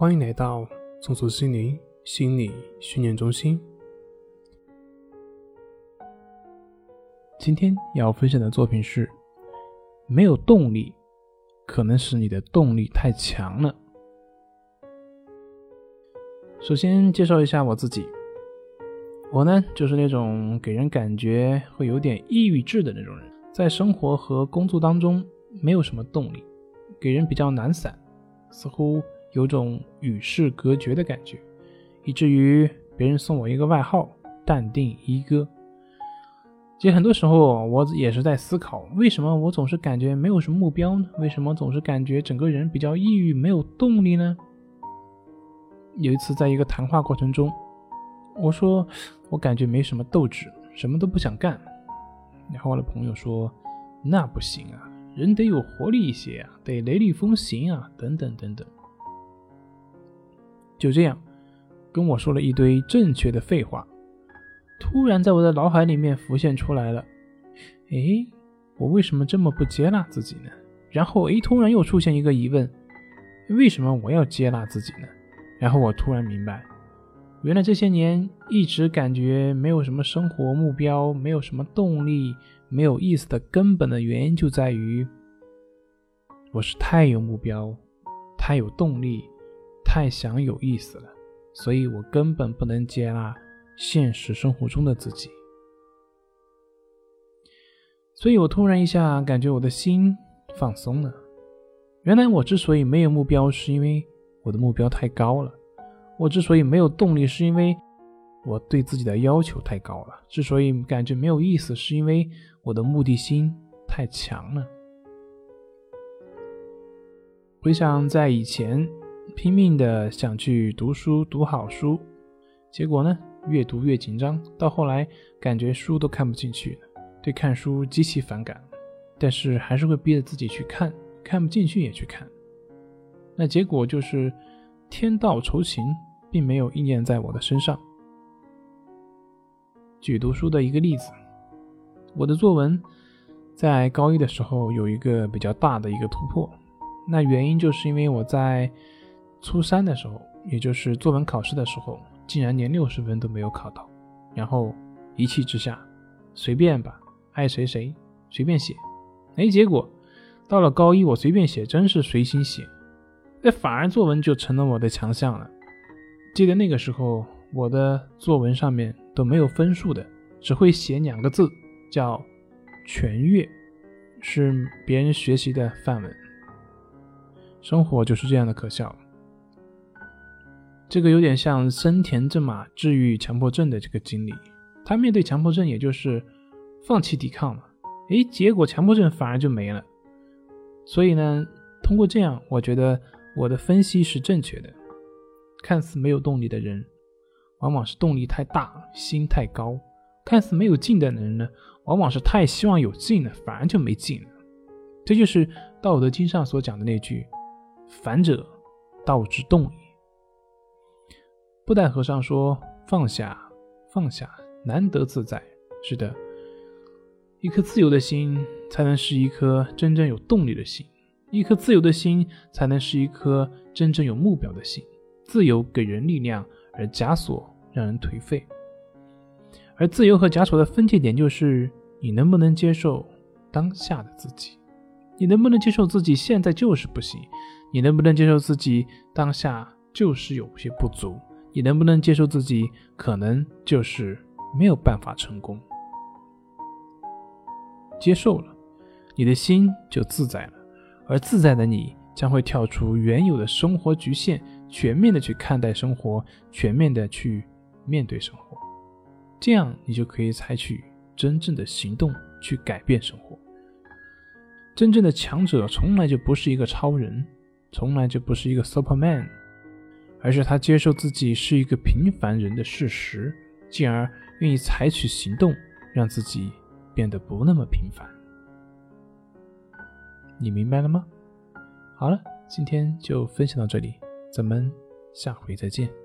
欢迎来到松鼠心灵心理训练中心。今天要分享的作品是：没有动力，可能是你的动力太强了。首先介绍一下我自己，我呢就是那种给人感觉会有点抑郁质的那种人，在生活和工作当中没有什么动力，给人比较懒散，似乎有种与世隔绝的感觉，以至于别人送我一个外号“淡定一哥”。其实很多时候我也是在思考，为什么我总是感觉没有什么目标呢？为什么总是感觉整个人比较抑郁，没有动力呢？有一次，在一个谈话过程中，我说我感觉没什么斗志，什么都不想干。然后我的朋友说：“那不行啊，人得有活力一些啊，得雷厉风行啊，等等等等。”就这样，跟我说了一堆正确的废话。突然，在我的脑海里面浮现出来了：“诶，我为什么这么不接纳自己呢？”然后，诶，突然又出现一个疑问：“为什么我要接纳自己呢？”然后我突然明白，原来这些年一直感觉没有什么生活目标，没有什么动力，没有意思的根本的原因就在于，我是太有目标，太有动力，太想有意思了，所以我根本不能接纳现实生活中的自己。所以我突然一下感觉我的心放松了。原来我之所以没有目标，是因为。我的目标太高了，我之所以没有动力，是因为我对自己的要求太高了；之所以感觉没有意思，是因为我的目的心太强了。回想在以前，拼命的想去读书，读好书，结果呢，越读越紧张，到后来感觉书都看不进去了，对看书极其反感，但是还是会逼着自己去看，看不进去也去看。那结果就是天道酬勤，并没有应验在我的身上。举读书的一个例子，我的作文在高一的时候有一个比较大的一个突破，那原因就是因为我在初三的时候，也就是作文考试的时候，竟然连六十分都没有考到，然后一气之下随便吧，爱谁谁随便写，哎，结果到了高一，我随便写，真是随心写。那反而作文就成了我的强项了。记得那个时候，我的作文上面都没有分数的，只会写两个字，叫“全阅”，是别人学习的范文。生活就是这样的可笑。这个有点像森田正马治愈强迫症的这个经历，他面对强迫症，也就是放弃抵抗了，诶，结果强迫症反而就没了。所以呢，通过这样，我觉得。我的分析是正确的。看似没有动力的人，往往是动力太大，心太高；看似没有劲的人呢，往往是太希望有劲了，反而就没劲了。这就是《道德经》上所讲的那句：“反者，道之动也。”布袋和尚说：“放下，放下，难得自在。”是的，一颗自由的心，才能是一颗真正有动力的心。一颗自由的心，才能是一颗真正有目标的心。自由给人力量，而枷锁让人颓废。而自由和枷锁的分界点，就是你能不能接受当下的自己？你能不能接受自己现在就是不行？你能不能接受自己当下就是有些不足？你能不能接受自己可能就是没有办法成功？接受了，你的心就自在了。而自在的你将会跳出原有的生活局限，全面的去看待生活，全面的去面对生活，这样你就可以采取真正的行动去改变生活。真正的强者从来就不是一个超人，从来就不是一个 Superman，而是他接受自己是一个平凡人的事实，进而愿意采取行动，让自己变得不那么平凡。你明白了吗？好了，今天就分享到这里，咱们下回再见。